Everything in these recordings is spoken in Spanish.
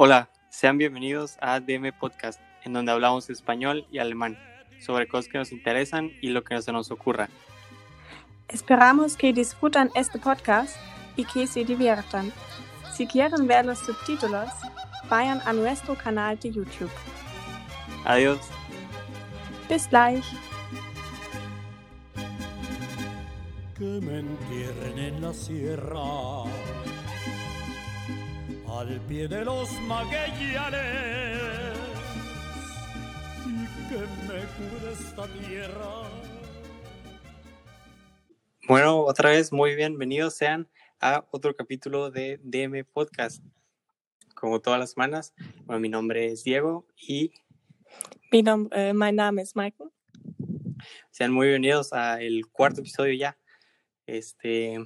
Hola, sean bienvenidos a DM Podcast, en donde hablamos español y alemán, sobre cosas que nos interesan y lo que se nos ocurra. Esperamos que disfrutan este podcast y que se diviertan. Si quieren ver los subtítulos, vayan a nuestro canal de YouTube. Adiós. Bis gleich. que me entierren en la sierra, al pie de los maguellanes, y que me cure esta tierra. Bueno, otra vez muy bienvenidos sean a otro capítulo de DM Podcast. Como todas las semanas, bueno, mi nombre es Diego y Mi nom äh, mein Name ist Michael. sean muy bienvenidos al cuarto episodio ya. Este,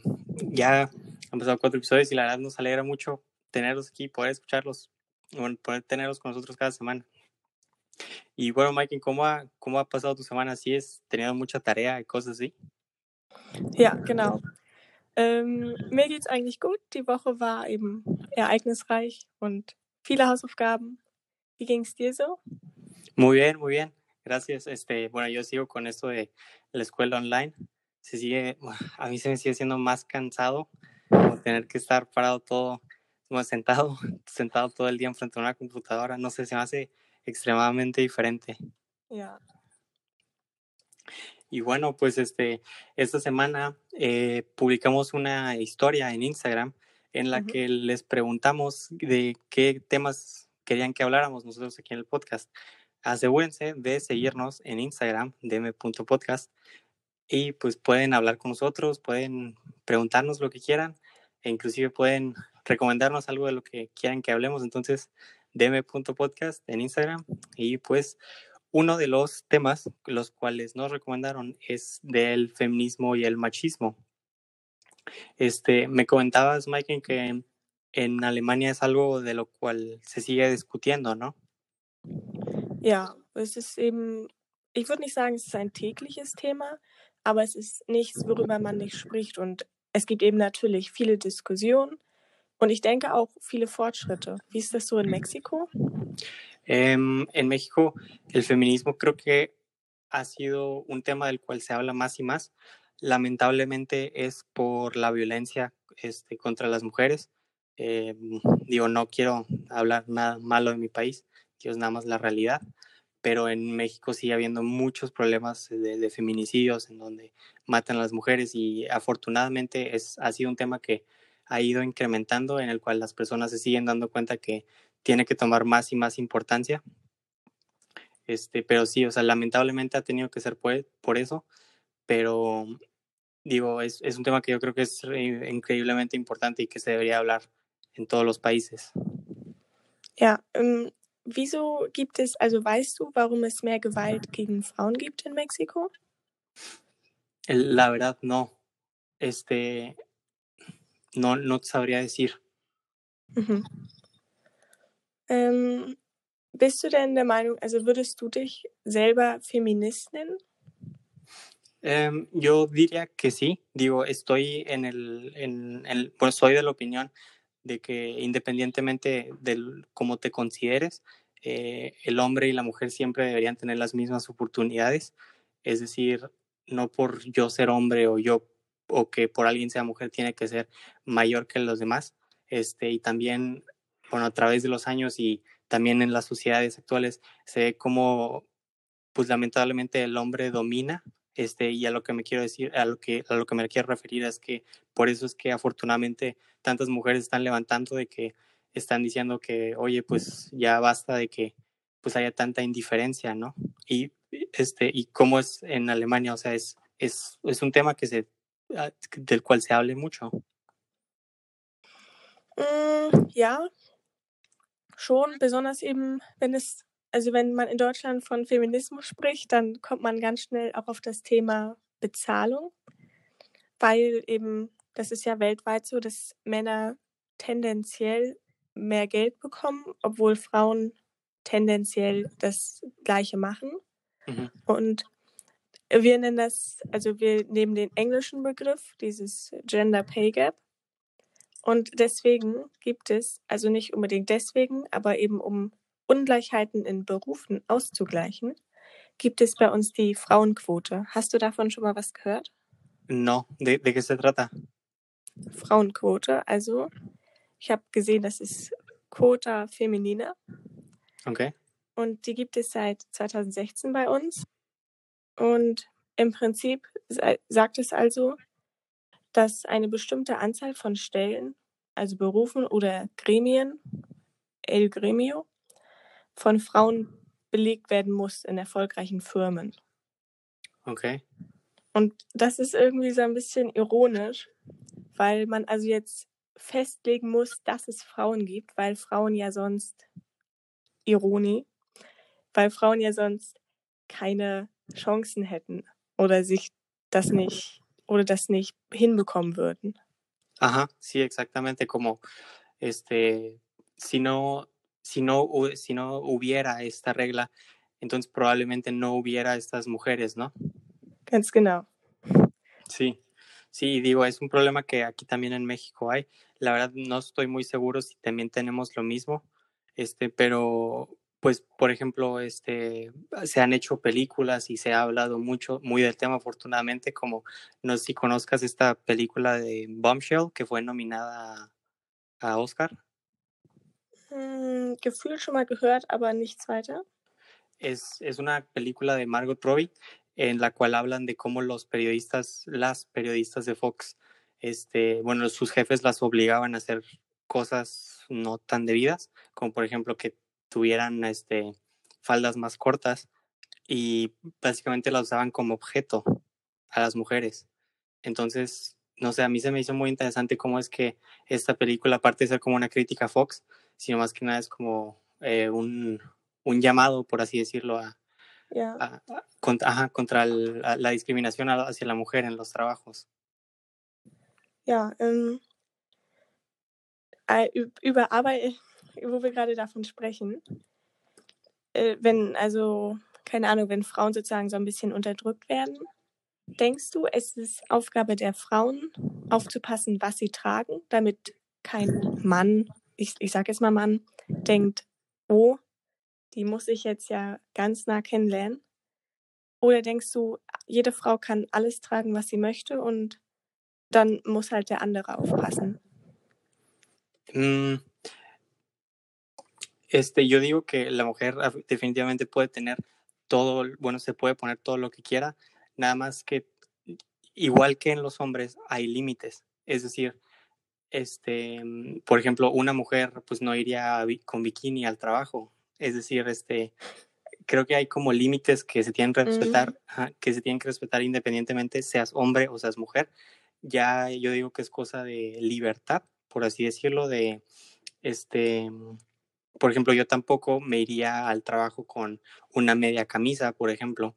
ya han pasado cuatro episodios y la verdad nos alegra mucho tenerlos aquí, poder escucharlos, bueno, poder tenerlos con nosotros cada semana. Y bueno, Mike, ¿cómo ha, cómo ha pasado tu semana? ¿Sí has tenido mucha tarea y cosas así? Ja, genau. Ähm, mir geht's eigentlich gut. Die Woche war eben ereignisreich und viele Hausaufgaben. Wie ging's dir so? Muy bien, muy bien. Gracias. Este, bueno, yo sigo con esto de la escuela online. Se sigue, a mí se me sigue siendo más cansado como tener que estar parado todo, sentado, sentado todo el día enfrente de una computadora. No sé, se me hace extremadamente diferente. Ja. Y bueno, pues este, esta semana eh, publicamos una historia en Instagram en la Ujú. que les preguntamos de qué temas querían que habláramos nosotros aquí en el podcast. Asegúrense de seguirnos en Instagram, dm.podcast, y pues pueden hablar con nosotros, pueden preguntarnos lo que quieran, e inclusive pueden recomendarnos algo de lo que quieran que hablemos. Entonces, dm.podcast en Instagram, y pues uno de los temas los cuales nos recomendaron es del feminismo y el machismo. Este, me comentabas, Mike, que en Alemania es algo de lo cual se sigue discutiendo, ¿no? Ja, es ist eben, ich würde nicht sagen, es ist ein tägliches Thema, aber es ist nichts, worüber man nicht spricht. Und es gibt eben natürlich viele Diskussionen und ich denke auch viele Fortschritte. Wie ist das so in Mexiko? Em, en México, el feminismo creo que ha sido un tema del cual se habla más y más. Lamentablemente es por la violencia este, contra las mujeres. Eh, digo, no quiero hablar nada malo de mi país, digo, es nada más la realidad, pero en México sigue habiendo muchos problemas de, de feminicidios en donde matan a las mujeres y afortunadamente es, ha sido un tema que ha ido incrementando en el cual las personas se siguen dando cuenta que tiene que tomar más y más importancia. Este, pero sí, o sea, lamentablemente ha tenido que ser por, por eso, pero digo, es, es, un tema que yo creo que es re- increíblemente importante y que se debería hablar en todos los países. Ja, ähm, wieso gibt es, also weißt du, warum es mehr Gewalt gegen Frauen gibt in Mexiko? La verdad, no. Este, no, no sabría decir. Mhm. Ähm, bist du denn der Meinung, also würdest du dich selber Feminist nennen? Em, yo diría que sí. Digo, estoy en el, en el, pues soy de la opinión de que independientemente de cómo te consideres, eh, el hombre y la mujer siempre deberían tener las mismas oportunidades. Es decir, no por yo ser hombre o yo o que por alguien sea mujer tiene que ser mayor que los demás. Este, y también, bueno, a través de los años y también en las sociedades actuales se ve como, pues lamentablemente el hombre domina este, y a lo que me quiero decir, a lo que, a lo que me quiero referir es que por eso es que afortunadamente tantas mujeres están levantando de que están diciendo que, oye, pues ya basta de que pues haya tanta indiferencia, ¿no? Y este, y cómo es en Alemania, o sea, es, es, es un tema que se, del cual se hable mucho. Mm, ja, schon, besonders eben, wenn es, also wenn man in Deutschland von Feminismus spricht, dann kommt man ganz schnell auch auf das Thema Bezahlung, weil eben, das ist ja weltweit so, dass Männer tendenziell mehr Geld bekommen, obwohl Frauen tendenziell das Gleiche machen. Mhm. Und wir nennen das, also wir nehmen den englischen Begriff, dieses Gender Pay Gap. Und deswegen gibt es, also nicht unbedingt deswegen, aber eben um Ungleichheiten in Berufen auszugleichen, gibt es bei uns die Frauenquote. Hast du davon schon mal was gehört? No, ¿de, de qué se trata? Frauenquote, also ich habe gesehen, das ist Quota Feminine Okay. und die gibt es seit 2016 bei uns. Und im Prinzip sa- sagt es also, dass eine bestimmte Anzahl von Stellen, also Berufen oder Gremien, El Gremio, von Frauen belegt werden muss in erfolgreichen Firmen. Okay. Und das ist irgendwie so ein bisschen ironisch, weil man also jetzt festlegen muss, dass es Frauen gibt, weil Frauen ja sonst, Ironie, weil Frauen ja sonst keine Chancen hätten oder sich das nicht oder das nicht hinbekommen würden. Ajá, sí, exactamente como este, si no, si no, si no hubiera esta regla, entonces probablemente no hubiera estas mujeres, ¿no? Ganz genau. Sí, sí, digo, es un problema que aquí también en México hay. La verdad no estoy muy seguro si también tenemos lo mismo, este, pero pues, por ejemplo, este, se han hecho películas y se ha hablado mucho, muy del tema afortunadamente, como no sé si conozcas esta película de Bombshell que fue nominada a, Oscar. Hm, Gefühl schon mal gehört, aber nichts weiter. Es, es una película de Margot Robbie en la cual hablan de cómo los periodistas, las periodistas de Fox, este, bueno, sus jefes las obligaban a hacer cosas no tan debidas, como por ejemplo que tuvieran este, faldas más cortas y básicamente las usaban como objeto a las mujeres. Entonces, no sé, a mí se me hizo muy interesante cómo es que esta película, aparte de ser como una crítica a Fox, sino más que nada es como eh, un, un llamado, por así decirlo, a, Ja. a- a- contra, ajá, contra el- a la discriminación hacia la mujer en los trabajos. Ja, ähm, üb- über Arbeit, wo wir gerade davon sprechen, äh, wenn, also, keine Ahnung, wenn Frauen sozusagen so ein bisschen unterdrückt werden, denkst du, es ist Aufgabe der Frauen, aufzupassen, was sie tragen, damit kein Mann, ich, ich sage jetzt mal Mann, denkt, oh, die muss ich jetzt ja ganz nah kennenlernen? Oder denkst du, jede Frau kann alles tragen, was sie möchte und dann muss halt der andere aufpassen? Mm, Este, yo digo que la mujer definitivamente puede tener todo, bueno, se puede poner todo lo que quiera, nada más que igual que en los hombres hay límites. Es decir, este, mm, por ejemplo, una mujer pues no iría con bikini al trabajo. Es decir, este, creo que hay como límites que se tienen que respetar, ajá, que se tienen que respetar independientemente seas hombre o seas mujer. Ya yo digo que es cosa de libertad, por así decirlo, de este, mm, por ejemplo, yo tampoco me iría al trabajo con una media camisa, por ejemplo.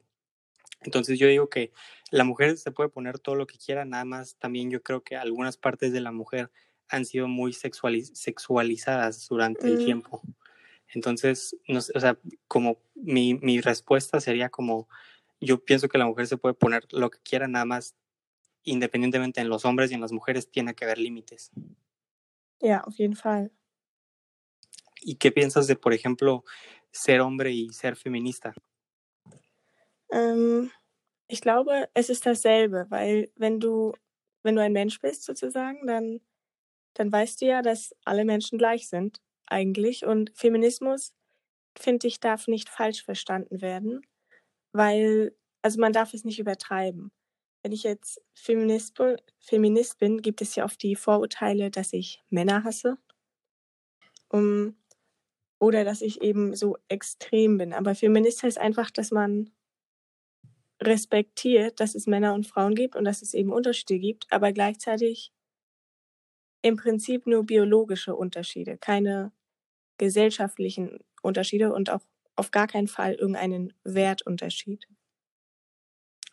Entonces yo digo que la mujer se puede poner todo lo que quiera, nada más también yo creo que algunas partes de la mujer han sido muy sexualiz- sexualizadas durante el Mm. tiempo. Entonces, no sé, o sea, como mi, mi respuesta sería como, yo pienso que la mujer se puede poner lo que quiera, nada más independientemente en los hombres y en las mujeres tiene que haber límites. Ja, auf jeden Fall. ¿Y qué piensas de, por ejemplo, ser hombre y ser feminista? Ähm, ich glaube, es ist dasselbe, weil wenn du, wenn du ein Mensch bist sozusagen, dann, dann weißt du ja, dass alle Menschen gleich sind eigentlich. Und Feminismus, finde ich, darf nicht falsch verstanden werden, weil, also man darf es nicht übertreiben. Wenn ich jetzt Feminist, Feminist bin, gibt es ja oft die Vorurteile, dass ich Männer hasse. Um, oder dass ich eben so extrem bin. Aber Feminist heißt einfach, dass man respektiert, dass es Männer und Frauen gibt und dass es eben Unterschiede gibt, aber gleichzeitig im Prinzip nur biologische Unterschiede, keine gesellschaftlichen Unterschiede und auch auf gar keinen Fall irgendeinen Wertunterschied.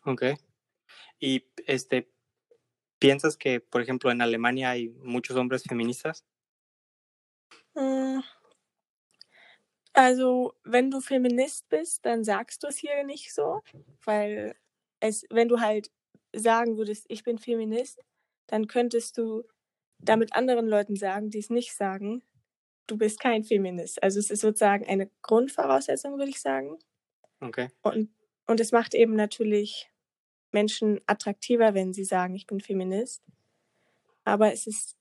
Ok. ¿Y este, piensas que, por ejemplo, en Alemania hay muchos hombres feministas? Hm. Also, wenn du Feminist bist, dann sagst du es hier nicht so, weil es, wenn du halt sagen würdest, ich bin Feminist, dann könntest du damit anderen Leuten sagen, die es nicht sagen, du bist kein Feminist. Also es ist sozusagen eine Grundvoraussetzung, würde ich sagen. Okay. Und, und es macht eben natürlich Menschen attraktiver, wenn sie sagen, ich bin Feminist. Aber es ist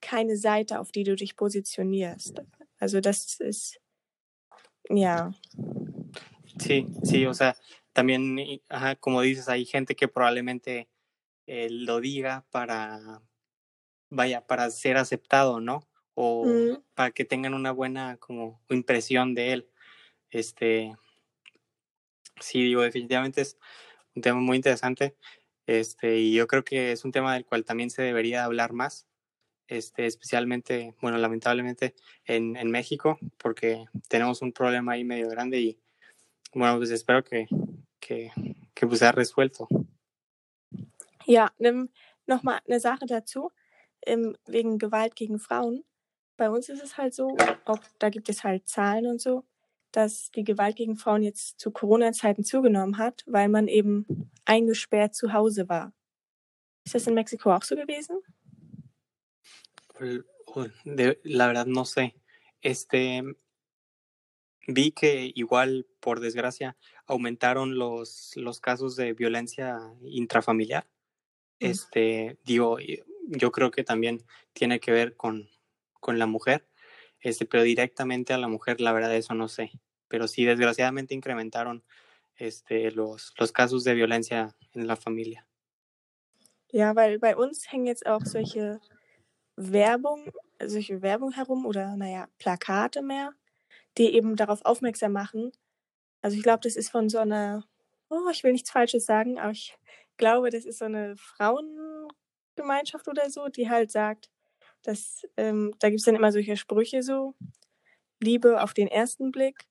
keine Seite, auf die du dich posicionierst. Also das ist, ja. Sí, sí, o sea, también, ajá, como dices, hay gente que probablemente eh, lo diga para, vaya, para ser aceptado, ¿no? O Mhm. para que tengan una buena como impresión de él. Este, sí, digo, definitivamente es un tema muy interesante. Este, y yo creo que es un tema del cual también se debería hablar más. Este, especialmente, bueno, lamentablemente en, en México, porque tenemos un problema ahí medio grande y bueno, pues espero que, que, que pues sea resuelto. Ja, nochmal eine Sache dazu, ähm, wegen Gewalt gegen Frauen. Bei uns ist es halt so, auch da gibt es halt Zahlen und so, dass die Gewalt gegen Frauen jetzt zu Corona-Zeiten zugenommen hat, weil man eben eingesperrt zu Hause war. Ist das in Mexiko auch so gewesen? De- la verdad no sé. Este, vi que igual, por desgracia, aumentaron los, los casos de violencia intrafamiliar. Mm. Este, digo, yo creo que también tiene que ver con, con la mujer, este, pero directamente a la mujer, la verdad, eso no sé. Pero sí, desgraciadamente incrementaron este, los, los casos de violencia en la familia. Ja, weil bei uns hängen jetzt auch solche Werbung, solche Werbung herum oder naja, Plakate mehr, die eben darauf aufmerksam machen. Also ich glaube, das ist von so einer, oh, ich will nichts Falsches sagen, aber ich glaube, das ist so eine Frauengemeinschaft oder so, die halt sagt, dass ähm, da gibt es dann immer solche Sprüche so, Liebe auf den ersten Blick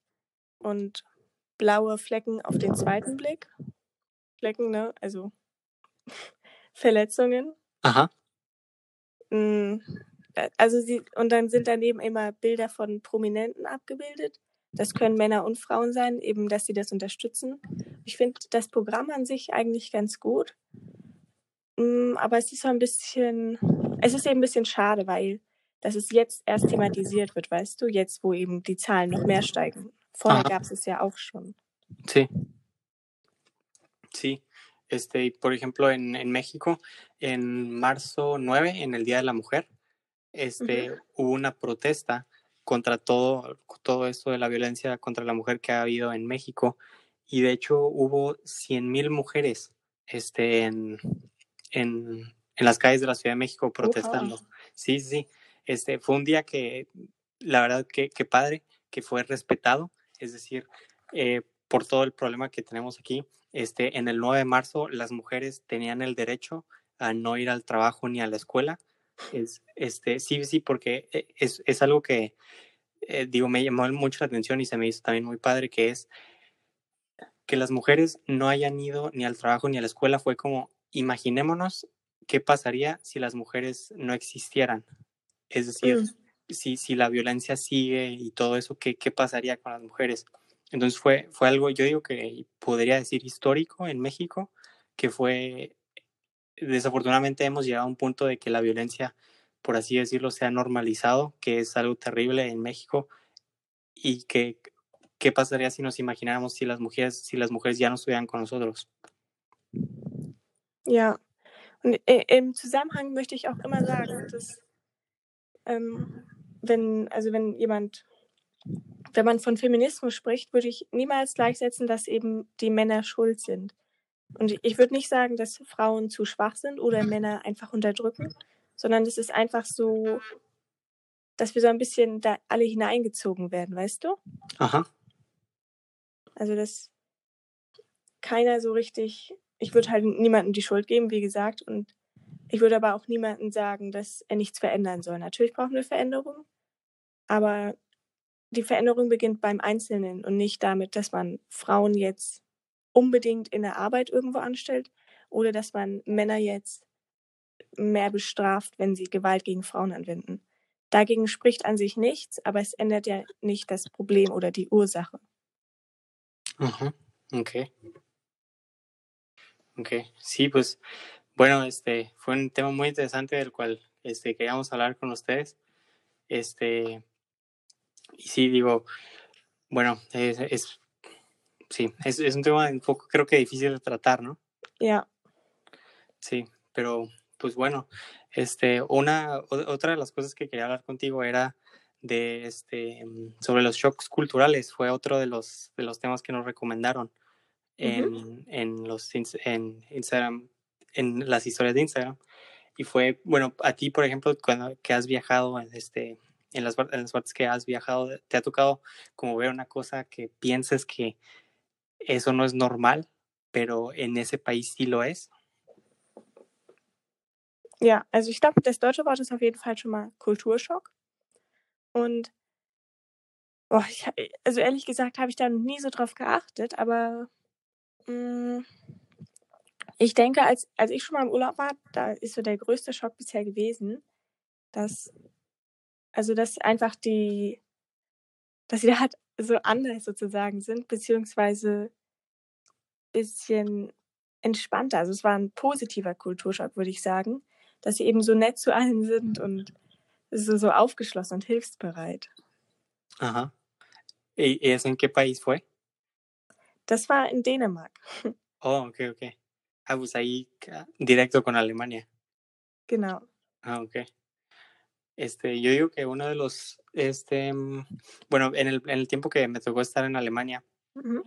und blaue Flecken auf den zweiten Blick. Flecken, ne? Also Verletzungen. Ajá. Mm, äh, Also sie, und dann sind daneben immer Bilder von Prominenten abgebildet. Das können Männer und Frauen sein, eben, dass sie das unterstützen. Ich finde das Programm an sich eigentlich ganz gut. Mm, Aber es ist so ein bisschen, es ist eben ein bisschen schade, weil dass es jetzt erst thematisiert wird, weißt du, jetzt wo eben die Zahlen noch mehr steigen. Vorher gab es es ja auch schon. Sí. Sí. Este, por ejemplo, en, en México, en marzo 9, en el Día de la Mujer, este, hubo una protesta contra todo, todo esto de la violencia contra la mujer que ha habido en México. Y de hecho hubo 100 mil mujeres este, en, en, en las calles de la Ciudad de México protestando. Sí, sí, sí. Este, fue un día que, la verdad, que, que padre, que fue respetado. Es decir, eh, por todo el problema que tenemos aquí, este, en el 9 de marzo las mujeres tenían el derecho a no ir al trabajo ni a la escuela. Es, este, sí, sí, porque eh, es, es algo que, eh, digo, me llamó mucho la atención y se me hizo también muy padre, que es que las mujeres no hayan ido ni al trabajo ni a la escuela. Fue como, imaginémonos qué pasaría si las mujeres no existieran. Es decir, Mm. si, si la violencia sigue y todo eso, ¿qué, qué pasaría con las mujeres? Entonces fue, fue algo, yo digo que podría decir histórico en México, que fue, desafortunadamente hemos llegado a un punto de que la violencia, por así decirlo, se ha normalizado, que es algo terrible en México y que qué pasaría si nos imagináramos si las mujeres, si las mujeres ya no estuvieran con nosotros. Ja, und i- im Zusammenhang möchte ich auch immer sagen, dass ähm, wenn, also wenn jemand, wenn man von Feminismus spricht, würde ich niemals gleichsetzen, dass eben die Männer schuld sind. Und ich würde nicht sagen, dass Frauen zu schwach sind oder Männer einfach unterdrücken, sondern es ist einfach so, dass wir so ein bisschen da alle hineingezogen werden, weißt du? Ajá. Also dass keiner so richtig, ich würde halt niemandem die Schuld geben, wie gesagt, und ich würde aber auch niemandem sagen, dass er nichts verändern soll. Natürlich brauchen wir Veränderung, aber die Veränderung beginnt beim Einzelnen und nicht damit, dass man Frauen jetzt unbedingt in der Arbeit irgendwo anstellt oder dass man Männer jetzt mehr bestraft, wenn sie Gewalt gegen Frauen anwenden. Dagegen spricht an sich nichts, aber es ändert ja nicht das Problem oder die Ursache. Ajá. Ok. Ok. Sí, pues, bueno, este fue un tema muy interesante del cual este, queríamos hablar con ustedes. Este, y sí, digo, bueno, es, es sí, es, es, un tema un poco, creo que difícil de tratar, ¿no? Ya. Sí, pero pues bueno, este, una, otra de las cosas que quería hablar contigo era de este sobre los shocks culturales fue otro de los de los temas que nos recomendaron en, uh -huh. en los en Instagram en las historias de Instagram y fue bueno a ti por ejemplo cuando que has viajado en este en las, en las partes que has viajado te ha tocado como ver una cosa que pienses que eso no es normal pero en ese país sí lo es Ja, also ich glaube, das deutsche Wort ist auf jeden Fall schon mal Kulturschock. Und boah, ich, also ehrlich gesagt habe ich da nie so drauf geachtet, aber mh, mm, ich denke, als, als ich schon mal im Urlaub war, da ist so der größte Schock bisher gewesen, dass, also dass einfach die, dass sie halt so anders sozusagen sind, beziehungsweise bisschen entspannter. Also es war ein positiver Kulturschock, würde ich sagen, dass sie eben so nett zu allen sind und so, so aufgeschlossen und hilfsbereit. Ajá. ¿Y eso en qué país fue? Das war in Dänemark. Oh, ok, ok. Ah, pues ahí directo con Alemania. Genau. Ah, ok. Este, yo digo que uno de los, este, bueno, en el, en el tiempo que me tocó estar en Alemania, Uh -huh.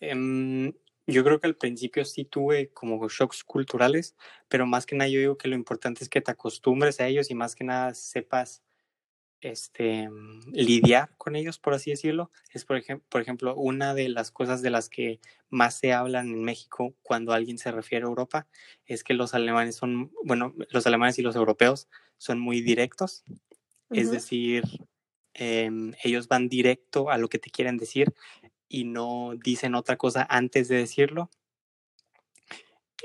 em, yo creo que al principio sí tuve como shocks culturales, pero más que nada yo digo que lo importante es que te acostumbres a ellos y más que nada sepas este, lidiar con ellos, por así decirlo. Es, por, ejemplo, por ejemplo, una de las cosas de las que más se hablan en México cuando alguien se refiere a Europa, es que los alemanes son, bueno, los alemanes y los europeos son muy directos, uh -huh. es decir, eh, ellos van directo a lo que te quieren decir y no dicen otra cosa antes de decirlo,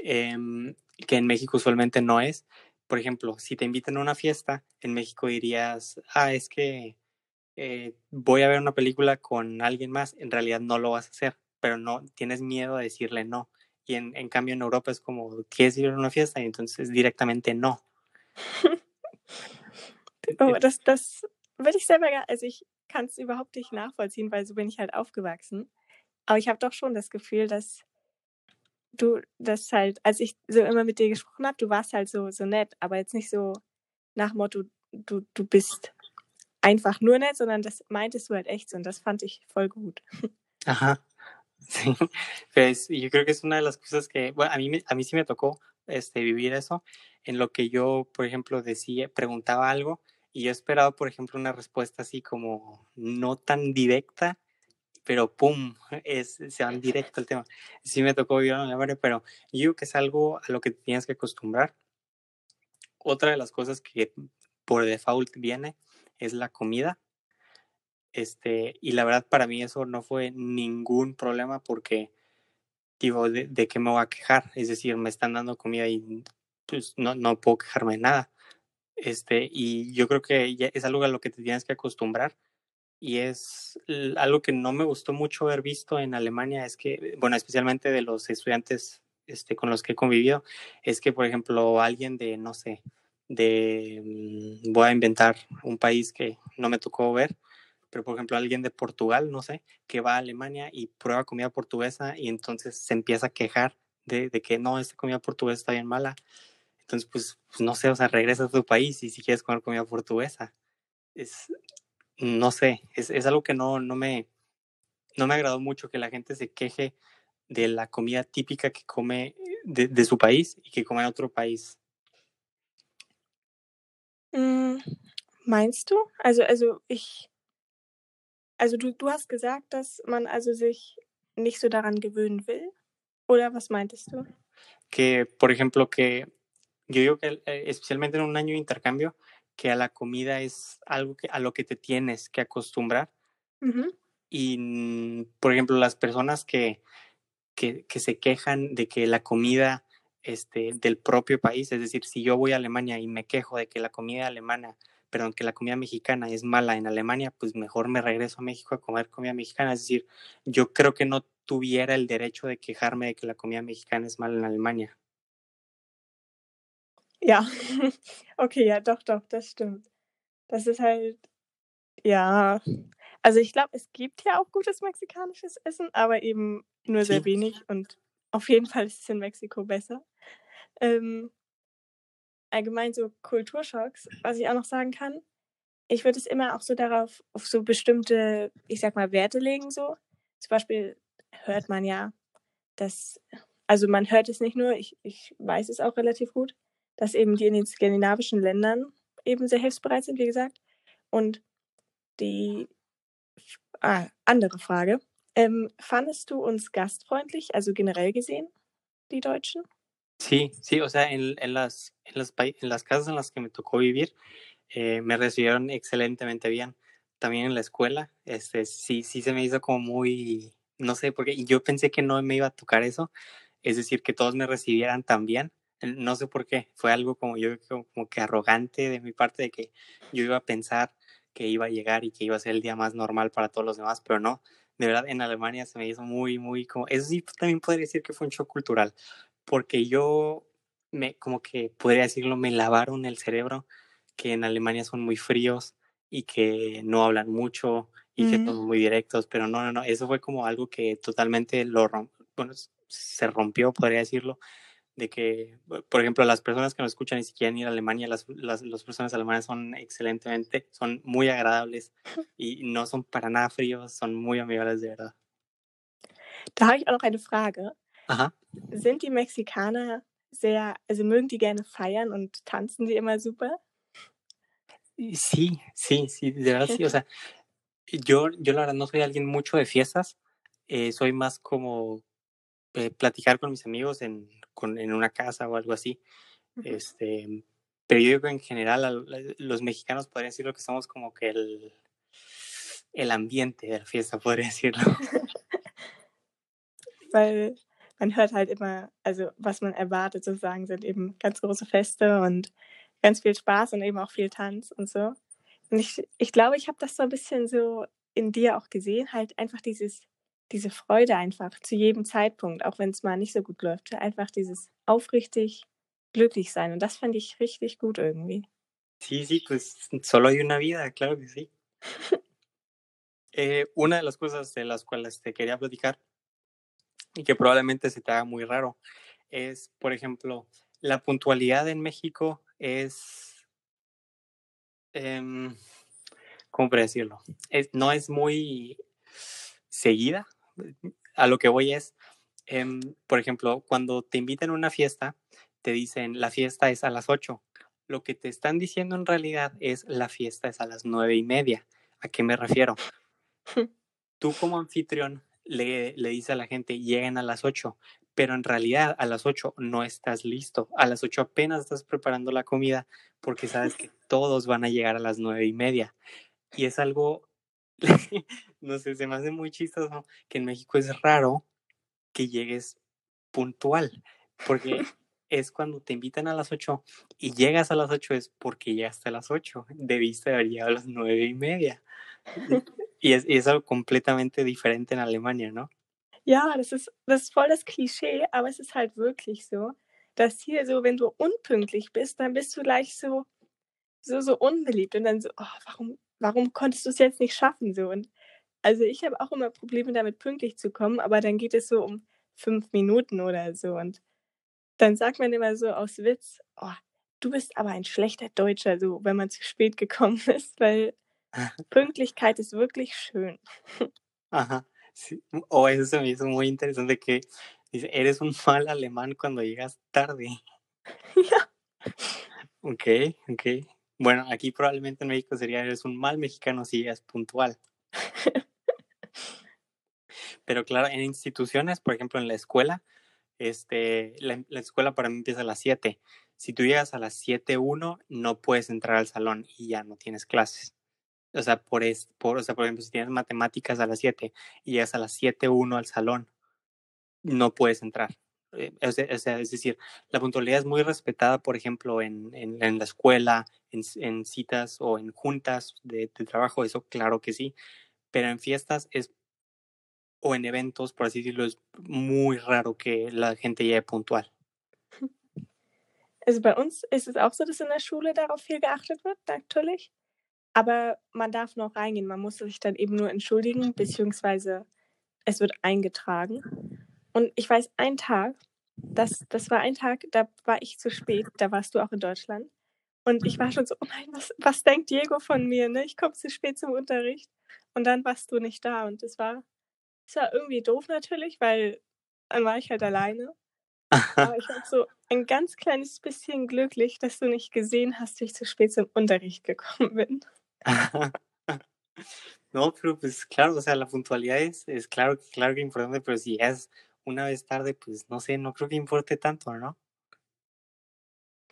eh, que en México usualmente no es. Por ejemplo, si te invitan a una fiesta, en México dirías, ah, es que eh, voy a ver una película con alguien más, en realidad no lo vas a hacer, pero no tienes miedo a decirle no. Y en, en cambio en Europa es como, ¿quieres ir a una fiesta? Y entonces directamente no. Oh, das, das würde ich selber, also ich kann es überhaupt nicht nachvollziehen, weil so bin ich halt aufgewachsen. Aber ich habe doch schon das Gefühl, dass du das halt, als ich so immer mit dir gesprochen habe, du warst halt so, so nett, aber jetzt nicht so nach Motto, du, du bist einfach nur nett, sondern das meintest du halt echt so und das fand ich voll gut. Ajá. Sí, pues yo creo que es una de las cosas que, bueno, a mí, a mí sí me tocó este, vivir eso, en lo que yo, por ejemplo, decía, preguntaba algo y yo esperaba, por ejemplo, una respuesta así como no tan directa, pero pum, es, se van directo al tema. Sí me tocó vivir en Alemania, pero yo que es algo a lo que tienes que acostumbrar. Otra de las cosas que por default viene es la comida. Este, y la verdad para mí eso no fue ningún problema porque digo, ¿de, de qué me voy a quejar? Es decir, me están dando comida y pues no, no puedo quejarme de nada. Este, y yo creo que es algo a lo que te tienes que acostumbrar y es algo que no me gustó mucho haber visto en Alemania, es que, bueno, especialmente de los estudiantes este, con los que he convivido, es que, por ejemplo, alguien de, no sé, de, mm, voy a inventar un país que no me tocó ver, pero por ejemplo alguien de Portugal, no sé, que va a Alemania y prueba comida portuguesa y entonces se empieza a quejar de, de que no, esta comida portuguesa está bien mala. Entonces, pues, pues, no sé, o sea, regresa a tu país y si quieres comer comida portuguesa. Es, no sé, es, es algo que no, no, me, no me agradó mucho que la gente se queje de la comida típica que come de, de su país y que come en otro país. Mm, meinst du? Also, also ich, also du, du hast gesagt, dass man also sich nicht so daran gewöhnen will. ¿Oder was meintest du? Que, por ejemplo, que yo digo que eh, especialmente en un año de intercambio, que a la comida es algo que, a lo que te tienes que acostumbrar. Uh -huh. Y, mm, por ejemplo, las personas que, que, que, se quejan de que la comida este, del propio país, es decir, si yo voy a Alemania y me quejo de que la comida alemana, perdón, que la comida mexicana es mala en Alemania, pues mejor me regreso a México a comer comida mexicana. Es decir, yo creo que no tuviera el derecho de quejarme de que la comida mexicana es mala en Alemania. Ja, okay, ja, doch, doch, das stimmt. Das ist halt, ja, also ich glaube, es gibt ja auch gutes mexikanisches Essen, aber eben nur sehr wenig und auf jeden Fall ist es in Mexiko besser. Ähm, allgemein so Kulturschocks, was ich auch noch sagen kann, ich würde es immer auch so darauf, auf so bestimmte, ich sag mal, Werte legen, so. Zum Beispiel hört man ja, dass, also man hört es nicht nur, ich, ich weiß es auch relativ gut, dass eben die in den skandinavischen Ländern eben sehr hilfsbereit sind, wie gesagt. Und die ah, andere Frage. Ähm, fandest du uns gastfreundlich, also generell gesehen, die Deutschen? sí, sí, o sea, en, en las, en, las, en las casas en las que me tocó vivir, eh, me recibieron excelentemente bien. También en la escuela, este, sí, sí se me hizo como muy, no sé, porque yo pensé que no me iba a tocar eso, es decir, que todos me recibieran tan bien. No sé por qué, fue algo como yo como, que arrogante de mi parte de que yo iba a pensar que iba a llegar y que iba a ser el día más normal para todos los demás, pero no. De verdad, en Alemania se me hizo muy, muy como, eso sí también podría decir que fue un shock cultural, porque yo me, como que podría decirlo, me lavaron el cerebro que en Alemania son muy fríos y que no hablan mucho y que Mhm. son muy directos, pero no, no, no, eso fue como algo que totalmente lo bueno, se rompió, podría decirlo, de que, por ejemplo, las personas que nos escuchan y si quieren ir a Alemania, las, las, las personas alemanas son excelentemente, son muy agradables y no son para nada fríos, son muy amigables de verdad. Da habe ich auch noch eine Frage. Ajá. Sind die Mexikaner sehr, also mögen die gerne feiern und tanzen die immer super? Sí, sí, sí, de verdad sí, o sea, yo, yo la verdad no soy alguien mucho de fiestas, eh, soy más como eh, platicar con mis amigos en, con, en una casa o algo así, Mhm. este, pero yo digo en general al- los mexicanos podrían decirlo que somos como que el, el ambiente de la fiesta, podría decirlo. Weil man hört halt immer, also was man erwartet sozusagen, sind eben ganz große Feste und ganz viel Spaß und eben auch viel Tanz und so. Und ich, ich glaube, ich habe das so ein bisschen so in dir auch gesehen, halt einfach dieses, diese Freude einfach zu jedem Zeitpunkt, auch wenn es mal nicht so gut läuft, einfach dieses aufrichtig glücklich sein. Und das fand ich richtig gut irgendwie. Sí, sí, pues solo hay una vida, claro que sí. Eh, una de las cosas de las cuales te quería platicar y que probablemente se te haga muy raro es, por ejemplo, la puntualidad en México es, em, ¿cómo decirlo? Es, no es muy seguida. A lo que voy es, em, por ejemplo, cuando te invitan a una fiesta, te dicen la fiesta es a las 8. Lo que te están diciendo en realidad es la fiesta es a las nueve y media. ¿A qué me refiero? Tú como anfitrión le, le dices a la gente lleguen a las 8, pero en realidad a las 8 no estás listo. A las 8 apenas estás preparando la comida porque sabes que todos van a llegar a las nueve y media. Y es algo, no sé, se me hace muy chistoso que en México es raro que llegues puntual, porque es cuando te invitan a las 8 y llegas a las 8 es porque llegaste a las 8, debiste haber llegado a las nueve y media. Y es, y es algo completamente diferente en Alemania, ¿no? Ja, das ist, das ist voll das Klischee, aber es ist halt wirklich so, dass hier so, wenn du unpünktlich bist, dann bist du gleich so, so, so unbeliebt und dann so, oh, warum, warum konntest du es jetzt nicht schaffen? So und also ich habe auch immer Probleme damit, pünktlich zu kommen, aber dann geht es so um fünf Minuten oder so und dann sagt man immer so aus Witz, oh, du bist aber ein schlechter Deutscher, so wenn man zu spät gekommen ist, weil Pünktlichkeit ist wirklich schön. Ajá. Sí. O eso se me hizo muy interesante que dice, eres un mal alemán cuando llegas tarde. ja. Ok, ok. Bueno, aquí probablemente en México sería eres un mal mexicano si llegas puntual. Pero claro, en instituciones, por ejemplo, en la escuela, este, la, la escuela para mí empieza a las 7. Si tú llegas a las 7.1, no puedes entrar al salón y ya no tienes clases. O sea, por, es, por, o sea, por ejemplo, si tienes matemáticas a las 7 y llegas a las 7.1 al salón, no puedes entrar. Eh, sea, o, sea, es decir, la puntualidad es muy respetada, por ejemplo, en, en, en la escuela, en, en, citas o en juntas de, de trabajo, eso claro que sí, pero en fiestas es o en eventos, por así decirlo, es muy raro que la gente llegue puntual. Also bei uns ist es auch so, dass in der Schule darauf viel geachtet wird, natürlich. Aber man darf noch reingehen. Man muss sich dann eben nur entschuldigen, beziehungsweise es wird eingetragen. Und ich weiß, ein Tag, das, das war ein Tag, da war ich zu spät, da warst du auch in Deutschland. Und ich war schon so, oh nein, was, was denkt Diego von mir? Ne? Ich komme zu spät zum Unterricht. Und dann warst du nicht da. Und es war, es war irgendwie doof natürlich, weil dann war ich halt alleine. Aber ich war so ein ganz kleines bisschen glücklich, dass du nicht gesehen hast, wie ich zu spät zum Unterricht gekommen bin. no, pero pues claro, o sea, la puntualidad es, es claro, claro que importante, pero si es una vez tarde, pues no sé, no creo que importe tanto, ¿no?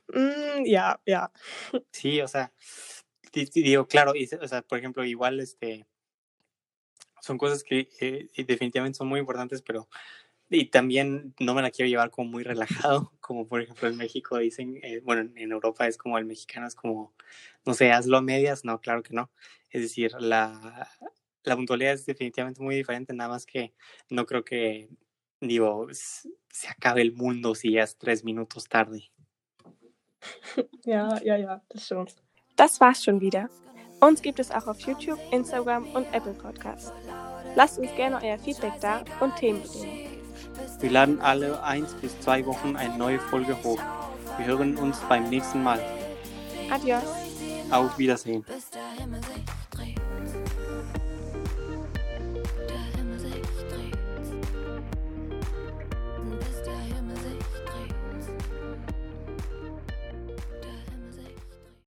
Mm, ja, ja. Sí, o sea, digo, claro, y, o sea, por ejemplo, igual, este, son cosas que eh, definitivamente son muy importantes, pero y también no me la quiero llevar como muy relajado, como por ejemplo en México dicen, eh, bueno, en Europa es como el mexicano es como, no sé, hazlo a medias, no, claro que no. Es decir, la, la puntualidad es definitivamente muy diferente, nada más que no creo que, digo, se acabe el mundo si ya es tres minutos tarde. Ja, ja, ja, das schon. Das war's schon wieder. Uns gibt es auch auf YouTube, Instagram und Apple Podcasts. Lasst uns gerne euer Feedback da und Themen bedienen. Wir laden alle eins bis zwei Wochen eine neue Folge hoch. Wir hören uns beim nächsten Mal. Adios. Auf Wiedersehen.